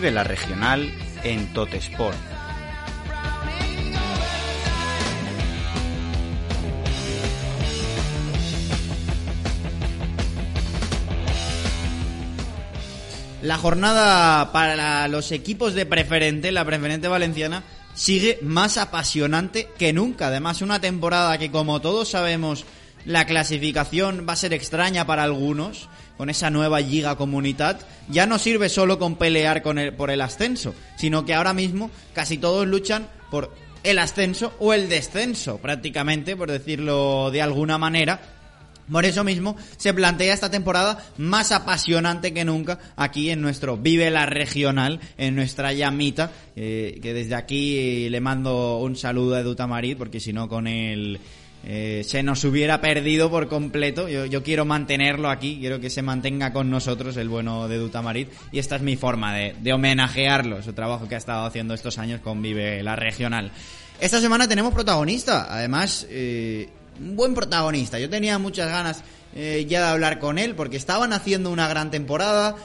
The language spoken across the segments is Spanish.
Vive la regional en Totesport. La jornada para los equipos de preferente, la preferente valenciana, sigue más apasionante que nunca. Además, una temporada que, como todos sabemos, la clasificación va a ser extraña para algunos, con esa nueva Liga Comunidad, ya no sirve solo con pelear con el, por el ascenso, sino que ahora mismo casi todos luchan por el ascenso o el descenso, prácticamente, por decirlo de alguna manera, por eso mismo se plantea esta temporada más apasionante que nunca aquí en nuestro Vive la Regional, en nuestra llamita, eh, que desde aquí le mando un saludo a Edu porque si no con él eh, se nos hubiera perdido por completo. Yo, quiero mantenerlo aquí, quiero que se mantenga con nosotros el bueno de Dutamarit y esta es mi forma de, homenajearlo, su trabajo que ha estado haciendo estos años con Vive la Regional. Esta semana tenemos protagonista, además... Eh, un buen protagonista. Yo tenía muchas ganas eh, ya de hablar con él porque estaban haciendo una gran temporada.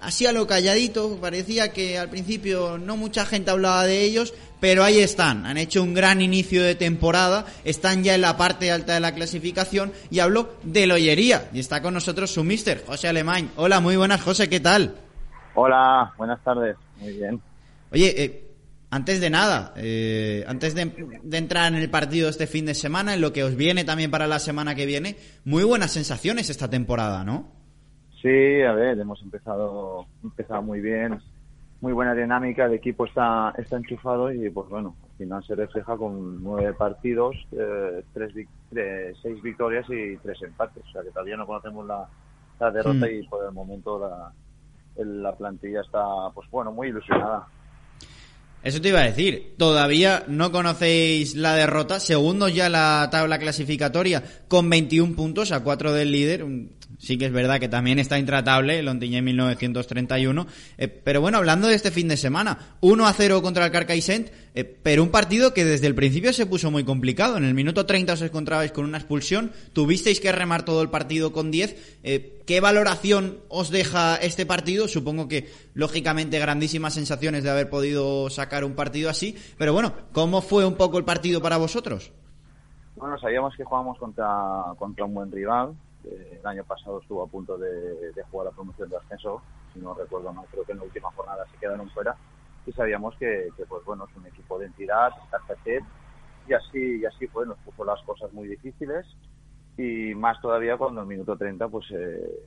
Así a lo calladito, parecía que al principio no mucha gente hablaba de ellos, pero ahí están. Han hecho un gran inicio de temporada, están ya en la parte alta de la clasificación y hablo de Loyería. Y está con nosotros su mister, José Alemán. Hola, muy buenas, José, ¿qué tal? Hola, buenas tardes. Muy bien. Oye, eh, antes de nada, eh, antes de, entrar en el partido este fin de semana, en lo que os viene también para la semana que viene, muy buenas sensaciones esta temporada, ¿no? Sí, a ver, hemos empezado, empezado muy bien, muy buena dinámica, el equipo está, está enchufado y pues bueno, al final se refleja con nueve partidos, eh, tres, seis victorias y tres empates, o sea que todavía no conocemos la, derrota mm. y por el momento la, la plantilla está pues bueno, muy ilusionada. Eso te iba a decir. Todavía no conocéis la derrota. Segundos ya la tabla clasificatoria con 21 puntos a 4 del líder sí que es verdad que también está intratable el Ontiñé 1931. Eh, pero bueno, hablando de este fin de semana, 1 a 0 contra el Carcaixent, eh, pero un partido que desde el principio se puso muy complicado. En el minuto 30 os encontrabais con una expulsión, tuvisteis que remar todo el partido con 10. Eh, ¿Qué valoración os deja este partido? Supongo que, lógicamente, grandísimas sensaciones de haber podido sacar un partido así. Pero bueno, ¿cómo fue un poco el partido para vosotros? Bueno, sabíamos que jugábamos contra, contra un buen rival, el año pasado estuvo a punto de, jugar la promoción de ascenso, si no recuerdo mal, creo que en la última jornada se quedaron fuera y sabíamos que, pues bueno, es un equipo de entidad, y así, y así fue, nos puso las cosas muy difíciles y más todavía cuando en el minuto 30 pues eh,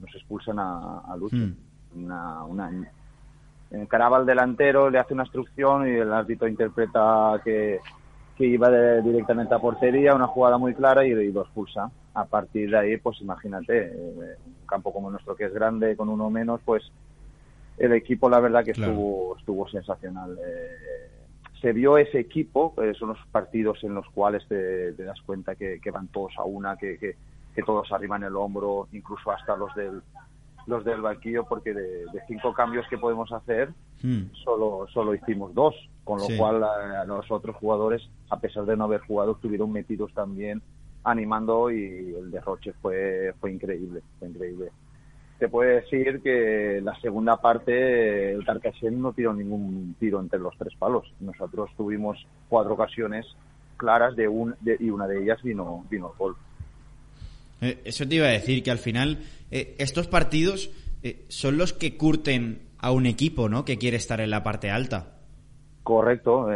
nos expulsan a, a Lucho. Hmm. Una, una, encaraba al delantero, le hace una instrucción y el árbitro interpreta que, que iba directamente a portería, una jugada muy clara y, y lo expulsa a partir de ahí, pues imagínate, eh, un campo como nuestro que es grande con uno menos, pues el equipo la verdad que estuvo, estuvo sensacional. Eh, se vio ese equipo, eh, son los partidos en los cuales te, das cuenta que, van todos a una, que, que, todos arriban el hombro, incluso hasta los del los del banquillo, porque de, cinco cambios que podemos hacer, hmm. solo, solo hicimos dos, con lo cual los otros jugadores, a pesar de no haber jugado, estuvieron metidos también animando y el derroche fue, fue increíble, fue increíble. Te puede decir que la segunda parte el Carcassonne no tiró ningún tiro entre los tres palos. Nosotros tuvimos cuatro ocasiones claras de un, y una de ellas vino, vino el gol. Eh, eso te iba a decir, que al final eh, estos partidos eh, son los que curten a un equipo, ¿no? Que quiere estar en la parte alta. Correcto,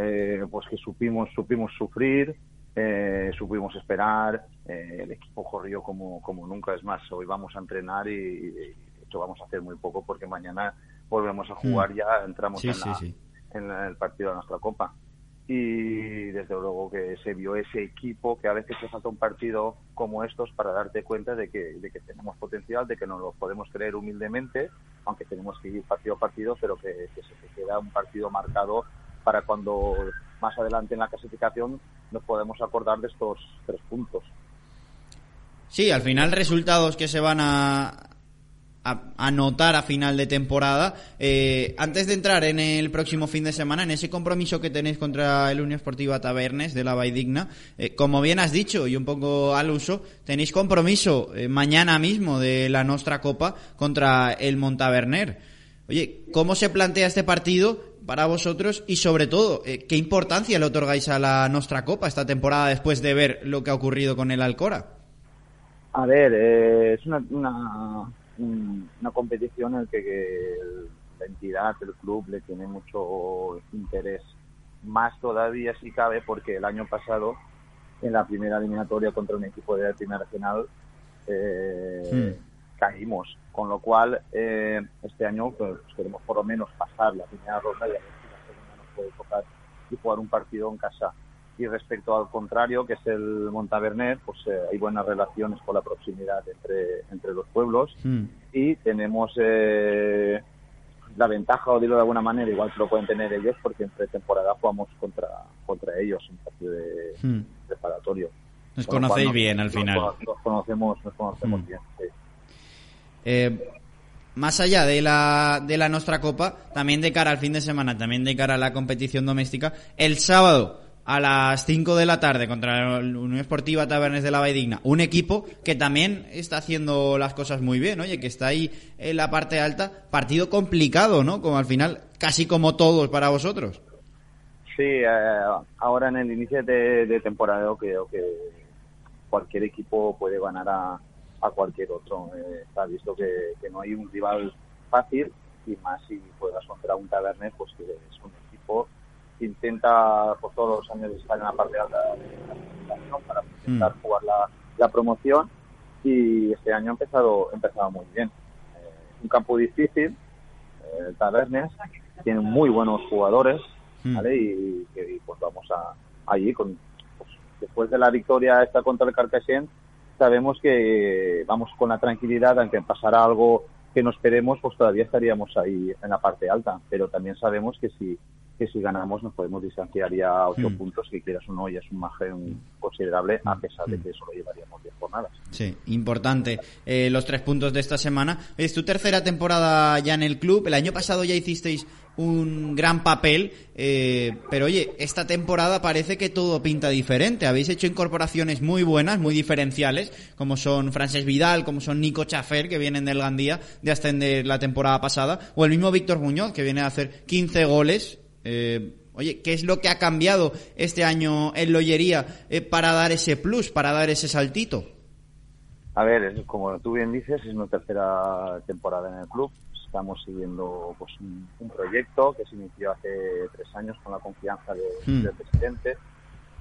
pues que supimos, supimos sufrir, eh, supimos esperar, eh, el equipo corrió como, como nunca, es más, hoy vamos a entrenar y, de hecho vamos a hacer muy poco porque mañana volvemos a mm. jugar, ya entramos en, el partido de nuestra copa. Y desde luego que se vio ese equipo que a veces te falta un partido como estos para darte cuenta de que, de que tenemos potencial, de que nos lo podemos creer humildemente, aunque tenemos que ir partido a partido, pero que, que se queda un partido marcado para cuando más adelante en la clasificación nos podemos acordar de estos tres puntos. Sí, al final resultados que se van a, anotar a final de temporada. Eh, antes de entrar en el próximo fin de semana, en ese compromiso que tenéis contra el Unión Esportiva Tabernes de la Vaidigna, eh, como bien has dicho y un poco al uso, tenéis compromiso eh, mañana mismo de la Nostra Copa contra el Montaverner. Oye, ¿cómo se plantea este partido para vosotros y sobre todo, eh, qué importancia le otorgáis a la Nostra Copa esta temporada después de ver lo que ha ocurrido con el Alcora? A ver, eh, es una, una, una, competición en la que, la entidad, el club, le tiene mucho interés. Más todavía si cabe porque el año pasado, en la primera eliminatoria contra un equipo de la primera regional, eh, hmm. caímos. Con lo cual, eh, este año pues, queremos por lo menos pasar la primera ronda y a ver si la segunda nos puede tocar y jugar un partido en casa. Y respecto al contrario, que es el Montavernet, pues eh, hay buenas relaciones con la proximidad entre, entre los pueblos hmm. y tenemos eh, la ventaja, o dilo de alguna manera, igual que lo pueden tener ellos, porque en pretemporada jugamos contra, contra ellos en partido de hmm. preparatorio. Nos conocéis bien al final. Nos, conocemos, nos conocemos hmm. bien, eh, más allá de la, de la nuestra copa, también de cara al fin de semana, también de cara a la competición doméstica, el sábado a las 5 de la tarde contra la Unión Esportiva Tabernes de la Digna, un equipo que también está haciendo las cosas muy bien, oye, que está ahí en la parte alta, partido complicado, ¿no? Como al final, casi como todos para vosotros. Sí, eh, ahora en el inicio de, temporada creo que cualquier equipo puede ganar a, cualquier otro. Eh, está visto que, no hay un rival fácil y más si juegas contra un Tabernes, pues que es un intenta por todos los años estar en la parte alta de la clasificación para intentar mm. jugar la, la, promoción y este año ha empezado, empezado muy bien. Eh, un campo difícil, eh, el Tabernes, tiene muy buenos jugadores, mm. ¿vale? Y, pues vamos a, allí con pues, después de la victoria esta contra el Carcassén sabemos que vamos con la tranquilidad aunque pasara algo que no esperemos pues todavía estaríamos ahí en la parte alta pero también sabemos que si que si ganamos nos podemos distanciar ya a ocho mm. puntos, que quieras o no, ya es un margen considerable, a mm. pesar de que solo llevaríamos diez jornadas. Sí, importante. Eh, los tres puntos de esta semana. Es tu tercera temporada ya en el club. El año pasado ya hicisteis un gran papel, eh, pero oye, esta temporada parece que todo pinta diferente. Habéis hecho incorporaciones muy buenas, muy diferenciales, como son Frances Vidal, como son Nico Chafer, que vienen del Gandía de ascender la temporada pasada, o el mismo Víctor Muñoz, que viene a hacer 15 goles eh, oye, ¿qué es lo que ha cambiado este año en Loyería eh, para dar ese plus, para dar ese saltito? A ver, como tú bien dices, es nuestra tercera temporada en el club. Estamos siguiendo pues, un, proyecto que se inició hace tres años con la confianza hmm. del presidente.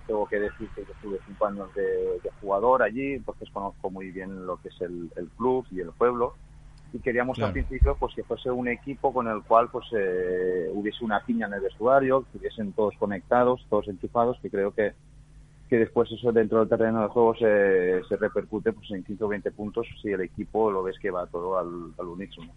Tengo que decir que tuve cinco años de, jugador allí, entonces conozco muy bien lo que es el club y el pueblo y queríamos al principio pues que fuese un equipo con el cual pues eh, hubiese una piña en el vestuario, que estuviesen todos conectados, todos enchufados, que creo que, que después eso dentro del terreno de juego se, se repercute pues en 15 o 20 puntos si el equipo lo ves que va todo al, al unísono.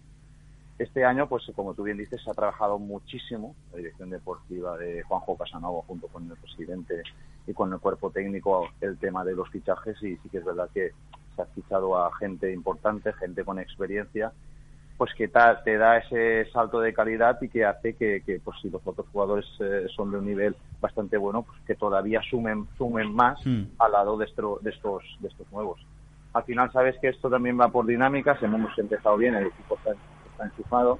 Este año, pues como tú bien dices, se ha trabajado muchísimo la dirección deportiva de Juanjo Casanova junto con el presidente y con el cuerpo técnico el tema de los fichajes y sí que es verdad que se ha fichado a gente importante, gente con experiencia, pues que te da ese salto de calidad y que hace que, pues si los otros jugadores eh, son de un nivel bastante bueno, pues que todavía sumen, sumen más hmm. al lado de, de, estos, de estos nuevos. Al final sabes que esto también va por dinámicas, hemos empezado bien, el equipo está, está enchufado,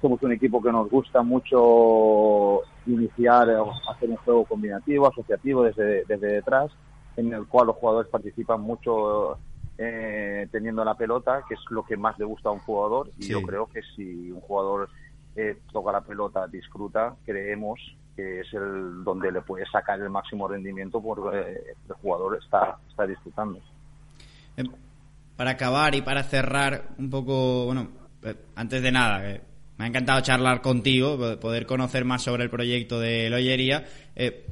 somos un equipo que nos gusta mucho iniciar, hacer un juego combinativo, asociativo desde, desde detrás, en el cual los jugadores participan mucho eh, teniendo la pelota, que es lo que más le gusta a un jugador. Y yo creo que si un jugador eh, toca la pelota, disfruta, creemos que es el donde le puede sacar el máximo rendimiento porque eh, el jugador está, está disfrutando. Em, para acabar y para cerrar un poco, bueno, antes de nada, me ha encantado charlar contigo, poder conocer más sobre el proyecto de Loyería,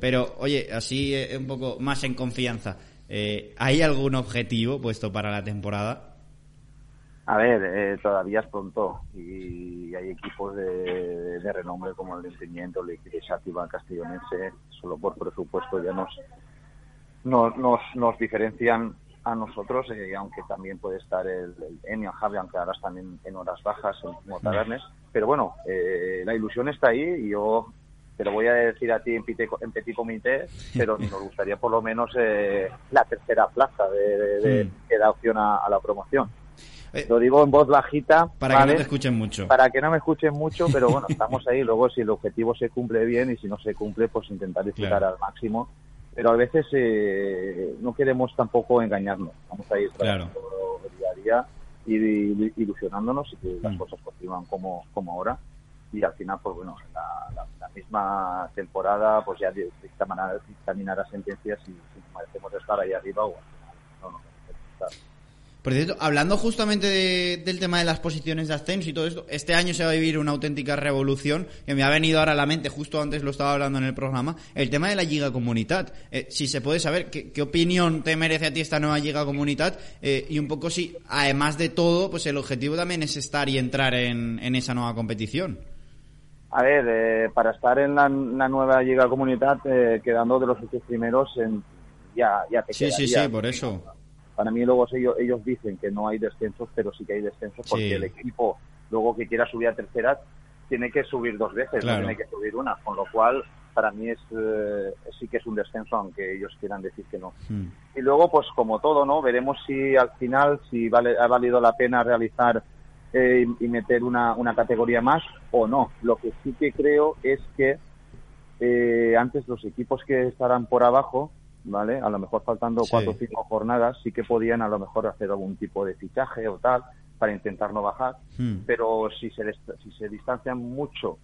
pero oye, así un poco más en confianza. Eh, ¿Hay algún objetivo puesto para la temporada? A ver, eh, todavía es pronto y hay equipos de, renombre como el de Entendimiento, el Castellonense, solo por presupuesto ya nos, nos, nos, diferencian a nosotros, eh, aunque también puede estar el, el Enio Javi, aunque ahora están en, horas bajas en Motavernes. Pero bueno, la ilusión está ahí y yo te lo voy a decir a ti en, en petit comité, pero nos gustaría por lo menos eh, la tercera plaza de, de, que da opción a, la promoción. Eh, Lo digo en voz bajita. Para que no te escuchen mucho. Para que no me escuchen mucho, pero bueno, estamos ahí. Luego, si el objetivo se cumple bien y si no se cumple, pues intentar Claro. al máximo. Pero a veces eh, no queremos tampoco engañarnos. Vamos a ir Claro. trabajando día a día y, y- ilusionándonos y que las Mm. cosas continúan como, como ahora. Y al final, pues bueno, la, la- misma temporada, pues ya dictaminará, sentencias y si merecemos estar ahí arriba o al final no nos estar. Por cierto, hablando justamente de- del tema de las posiciones de ascenso y todo esto, este año se va a vivir una auténtica revolución que me ha venido ahora a la mente, justo antes lo estaba hablando en el programa, el tema de la Liga Comunidad. Eh, si se puede saber, ¿qué, opinión te merece a ti esta nueva Liga Comunidad? Eh, y un poco si, además de todo, pues el objetivo también es estar y entrar en, en esa nueva competición. A ver, eh, para estar en la, la nueva Liga Comunidad, eh, quedando de los ocho primeros, en, ya, ya te Sí, sí, quedaría. sí, por eso. Para mí luego ellos, ellos dicen que no hay descensos, pero sí que hay descensos porque Sí. el equipo luego que quiera subir a tercera tiene que subir dos veces, Claro. no tiene que subir una, con lo cual para mí es eh, sí que es un descenso aunque ellos quieran decir que no. Hmm. Y luego, pues como todo, ¿no? Veremos si al final, si vale, ha valido la pena realizar eh, y y meter una, una categoría más o no. Lo que sí que creo es que eh, antes los equipos que estarán por abajo, ¿vale? A lo mejor faltando Sí. cuatro o cinco jornadas, sí que podían a lo mejor hacer algún tipo de fichaje o tal para intentar no bajar. Hmm. Pero si se, si se distancian mucho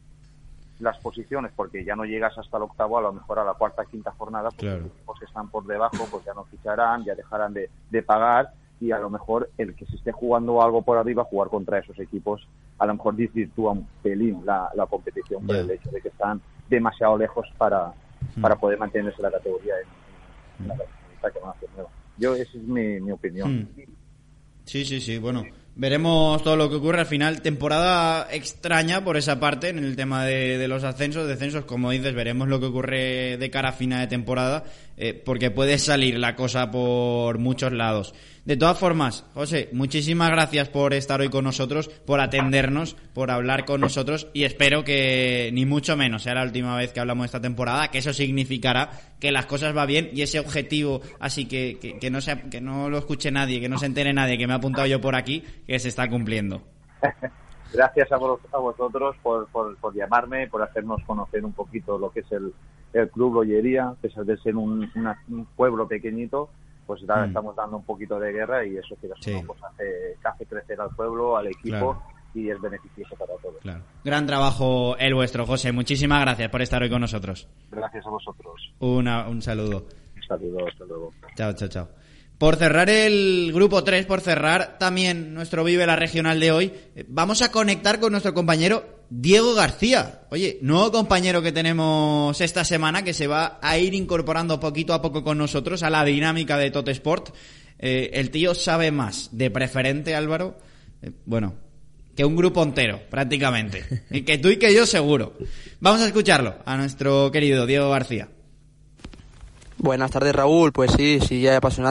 las posiciones, porque ya no llegas hasta el octavo, a lo mejor a la cuarta, quinta jornada, pues Claro. los equipos que están por debajo, pues ya no ficharán, ya dejarán de, de pagar y a lo mejor el que se esté jugando algo por arriba, jugar contra esos equipos, a lo mejor desvirtúa un pelín la, la competición por el hecho de que están demasiado lejos para, para poder mantenerse la categoría en, en la categoría que van a hacer nueva. Yo, esa es mi, mi opinión. Hmm. Sí, sí, sí. Bueno, veremos todo lo que ocurre al final. Temporada extraña por esa parte en el tema de, de los ascensos, descensos. Como dices, veremos lo que ocurre de cara a final de temporada, eh, porque puede salir la cosa por muchos lados. De todas formas, José, muchísimas gracias por estar hoy con nosotros, por atendernos, por hablar con nosotros y espero que ni mucho menos sea la última vez que hablamos esta temporada, que eso significará que las cosas va bien y ese objetivo, así que, que, que no, sea, que no lo escuche nadie, que no se entere nadie, que me ha apuntado yo por aquí, que se está cumpliendo. Gracias a, vos- a vosotros por, por, por llamarme, por hacernos conocer un poquito lo que es el, el Club Lollería, a pesar de ser un, una- un pueblo pequeñito, pues da- Mm. estamos dando un poquito de guerra y eso que Sí. pues hace, crecer al pueblo, al equipo Claro. y es beneficioso para todos. Claro. Gran trabajo el vuestro, José. Muchísimas gracias por estar hoy con nosotros. Gracias a vosotros. Una, un saludo. Un saludo, hasta luego. Chao, chao, chao. Por cerrar el grupo 3, por cerrar también nuestro Vive la Regional de hoy, eh, vamos a conectar con nuestro compañero Diego García. Oye, nuevo compañero que tenemos esta semana que se va a ir incorporando poquito a poco con nosotros a la dinámica de Tot Sport. Eh, el tío sabe más de preferente, Álvaro. eh, bueno, que un grupo entero, prácticamente. y que tú y que yo seguro. Vamos a escucharlo a nuestro querido Diego García. Buenas tardes, Raúl. Pues sí, sí, ya apasionante.